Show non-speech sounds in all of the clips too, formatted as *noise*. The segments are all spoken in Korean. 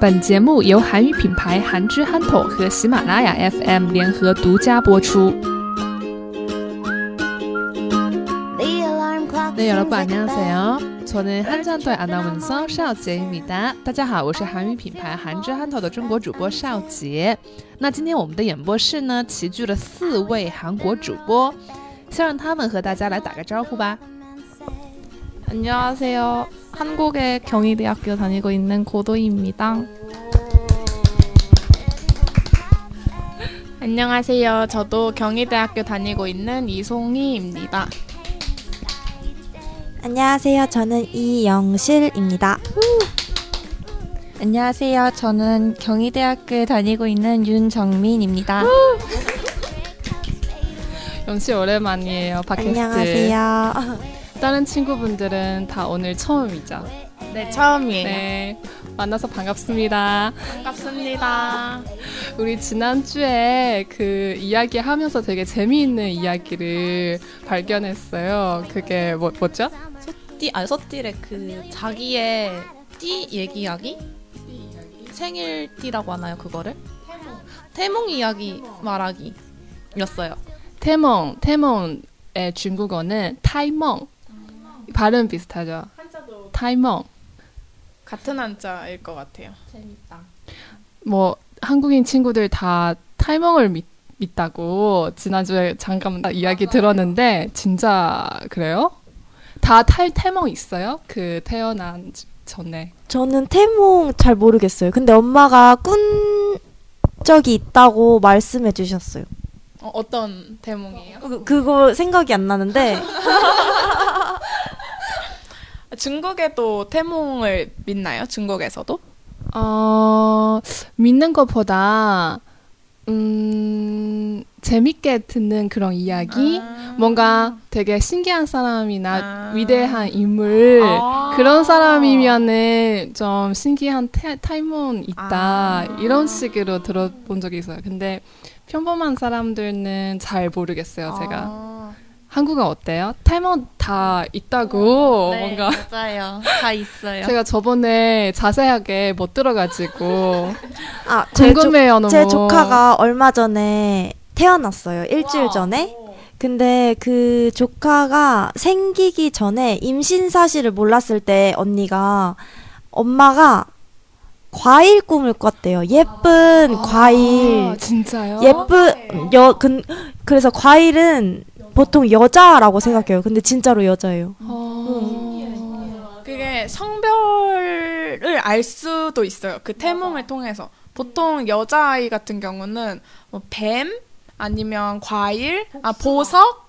本节目由韩语品牌韩之憨头和喜马拉雅 FM 联合独家播出。 네, 여러분 안녕하세요. 저는 한산토의 아나운서 邵杰입니다. 大家好，我是韩语品牌韩之憨头的中国主播邵杰。那今天我们的演播室呢，齐聚了四位韩国主播，先让他们和大家来打个招呼吧。 안녕하세요. 한국의 경희대학교 다니고 있는 고도희입니다. 안녕하세요. 저도 경희대학교 다니고 있는 이송희입니다. 안녕하세요. 저는 이영실입니다. 안녕하세요. 저는 경희대학교에 다니고 있는 윤정민입니다. *laughs* 영씨 오랜만이에요. 팟캐스트. 안녕하세요. *laughs* 다른 친구분들은 다 오늘 처음이죠. 네, 처음이에요. 네, 만나서 반갑습니다. 반갑습니다. 우리 지난주에 그 이야기 하면서 되게 재미있는 이야기를 발견했어요. 그게 뭐, 뭐죠? 띠, 아, 서띠래 그 자기의 띠 얘기하기? 생일 띠라고 하나요, 그거를? 태몽 이야기 말하기였어요. 태몽, 태몽의 중국어는 타이멍. 발음 비슷하죠? 타이멍. 같은 한자일 것 같아요. 뭐 한국인 친구들 다 타이멍을 믿, 믿다고 지난주에 잠깐 이야기 들었는데 진짜 그래요? 다 탈, 태멍 있어요? 그 태어난 전에. 저는 태몽 잘 모르겠어요. 근데 엄마가 꾼 적이 있다고 말씀해 주셨어요. 어, 어떤 태몽이에요? 그, 그거 생각이 안 나는데 *laughs* 중국에도 태몽을 믿나요? 중국에서도? 어, 믿는 것보다 음, 재밌게 듣는 그런 이야기, 아. 뭔가 되게 신기한 사람이나 아. 위대한 인물 아. 그런 사람이면은 좀 신기한 태, 타이몬 있다 아. 이런 식으로 들어본 적이 있어요. 근데 평범한 사람들은 잘 모르겠어요. 제가 아. 한국은 어때요? 타이몬 다 있다고 네, 뭔가 맞아요. 다 있어요. 제가 저번에 자세하게 못 들어가지고 아, 제, 조, 궁금해요 너무. 제 조카가 얼마 전에 태어났어요. 일주일 전에. 근데 그 조카가 생기기 전에 임신 사실을 몰랐을 때 언니가 엄마가 과일 꿈을 꿨대요. 예쁜 과일. 아, 진짜요? 예쁜 여 근, 그래서 과일은 보통 여자라고 생각해요. 근데 진짜로 여자예요. 어... 그게 성별을 알 수도 있어요. 그 태몽을 통해서. 보통 여자아이 같은 경우는 뭐 뱀, 아니면 과일, 아 보석,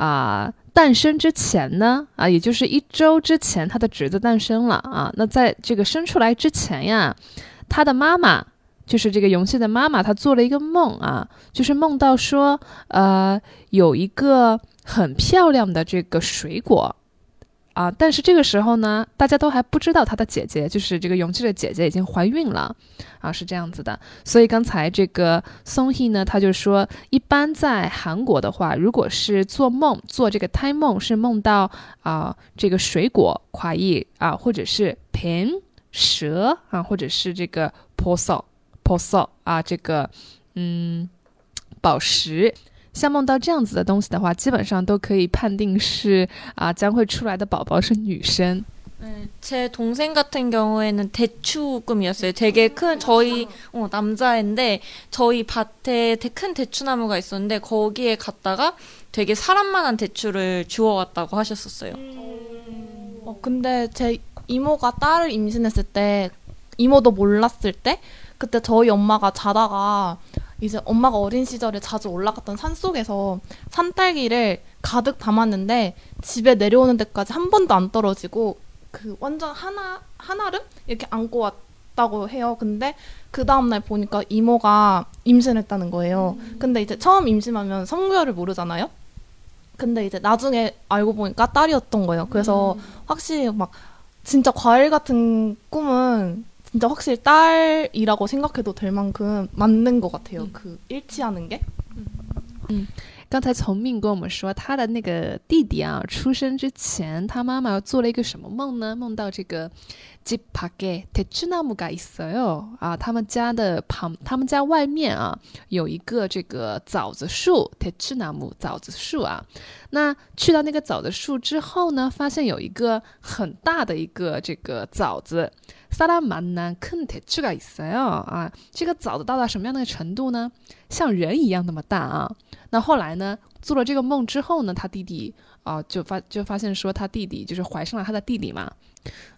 啊、诞生之前呢，啊，也就是一周之前，他的侄子诞生了啊。那在这个生出来之前呀，他的妈妈就是这个永信的妈妈，她做了一个梦啊，就是梦到说，呃，有一个很漂亮的这个水果啊，但是这个时候呢，大家都还不知道他的姐姐，就是这个勇气的姐姐已经怀孕了，啊，是这样子的。所以刚才这个松 o 呢，他就说，一般在韩国的话，如果是做梦，做这个胎梦，是梦到啊这个水果快意啊，或者是瓶蛇啊，或者是这个 p o s o p o s o 啊，这个嗯宝石， 像梦到这样子的东西的话，基本上都可以判定是啊将会出来的宝宝是女生。 네, 제 동생 같은 경우에는 대추 꿈이었어요. 되게 큰 저희 어, 남자인데 저희 밭에 되- 큰 대추나무가 있었는데 거기에 갔다가 되게 사람만한 대추를 주워왔다고 하셨었어요. 어, 근데 제 이모가 딸을 임신했을 때 이모도 몰랐을 때 그때 저희 엄마가 자다가 이제 엄마가 어린 시절에 자주 올라갔던 산 속에서 산딸기를 가득 담았는데 집에 내려오는 데까지 한 번도 안 떨어지고 그 완전 하나 하나름 이렇게 안고 왔다고 해요. 근데 그 다음 날 보니까 이모가 임신했다는 거예요. 근데 이제 처음 임신하면 성별을 모르잖아요. 근데 이제 나중에 알고 보니까 딸이었던 거예요. 그래서 확실히 막 진짜 과일 같은 꿈은 진짜 확실히 딸이라고 생각해도 될 만큼 맞는 것 같아요. 그 일치하는 게. 刚才从命跟我们说，他的那个弟弟啊，出生之前，他妈妈做了一个什么梦呢？梦到这个집밖에대추나무가있어요啊，他们家的旁，他们家外面啊，有一个这个枣子树，대추나무枣子树啊。那去到那个枣子树之后呢，发现有一个很大的一个这个枣子。萨拉曼南肯特这个意思啊，这个枣子到达什么样的程度呢？像人一样那么大啊。那后来呢，做了这个梦之后呢，他弟弟啊、就发就发现说他弟弟就是怀上了他的弟弟嘛。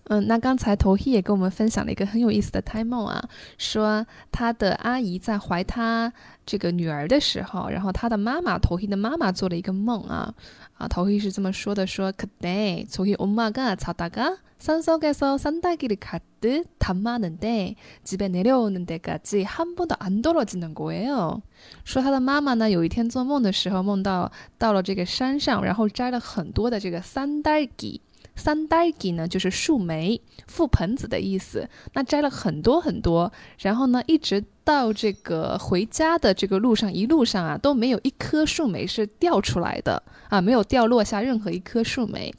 嗯，那刚才头希也跟我们分享了一个很有意思的胎梦啊，说他的阿姨在怀他这个女儿的时候，然后他的妈妈头希的妈妈做了一个梦啊啊，头希是这么说的，说그때저희엄마가자다가산속에서산딸기를가득담았는데집에내려오는데까지한번도안떨어지는거예요。说他的妈妈呢，有一天做梦的时候，梦到 到了这个山上，然后摘了很多的这个三代吉。三代吉呢，就是树莓、覆盆子的意思。那摘了很多很多，然后呢，一直到这个回家的这个路上，一路上啊都没有一颗树莓是掉出来的啊，没有掉落下任何一颗树莓。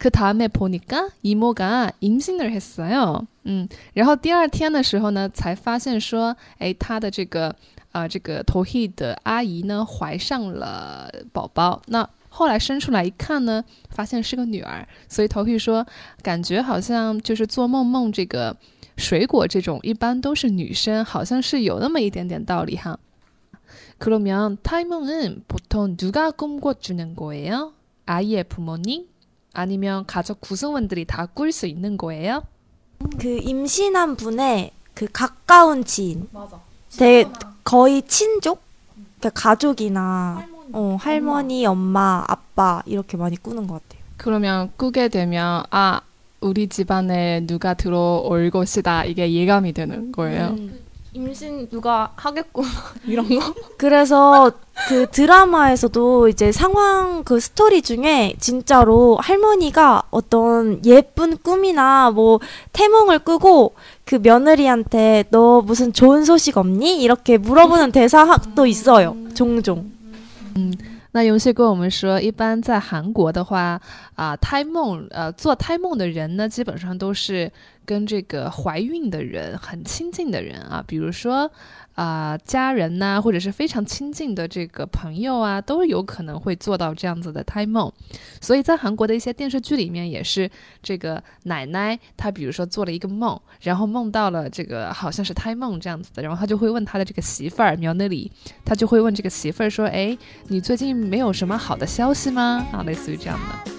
그다음에보니까이모가임신을했어요。 嗯，然后第二天的时候呢，才发现说，哎，他的这个。 啊、呃，这个头 he 的阿姨呢怀上了宝宝，那后来生出来一看呢，发现是个女儿，所以头 he 说，感觉好像就是做梦梦这个水果这种，一般都是女生，好像是有那么一点点道理哈。그러면타이몽은보통누가꿈꿔주는거예요아이의부모님아니면가족구성원들이다꿀수있는거예요 그 임신한 분의 그 가까운 지인, 맞아. 되게 거의 친족, 그러니까 가족이나 어, 할머니, 엄마, 아빠 이렇게 많이 꾸는 것 같아요. 그러면 꾸게 되면 아 우리 집안에 누가 들어올 것이다 이게 예감이 되는 거예요. 음. 임신 누가 하겠구나 *laughs* 이런 거. 그래서 그 드라마에서도 이제 상황 그 스토리 중에 진짜로 할머니가 어떤 예쁜 꿈이나 뭐 태몽을 꾸고 그 며느리한테 너 무슨 좋은 소식 없니? 이렇게 물어보는 대사도 있어요. 종종. 那永熙跟我们说，一般在韩国的话，啊、胎梦，呃，做胎梦的人呢，基本上都是 跟这个怀孕的人很亲近的人啊，比如说啊、家人呐、或者是非常亲近的这个朋友啊，都有可能会做到这样子的胎梦。所以在韩国的一些电视剧里面，也是这个奶奶她比如说做了一个梦，然后梦到了这个好像是胎梦这样子的，然后她就会问她的这个媳妇儿苗那里，她就会问这个媳妇儿说，哎，你最近没有什么好的消息吗？啊，类似于这样的。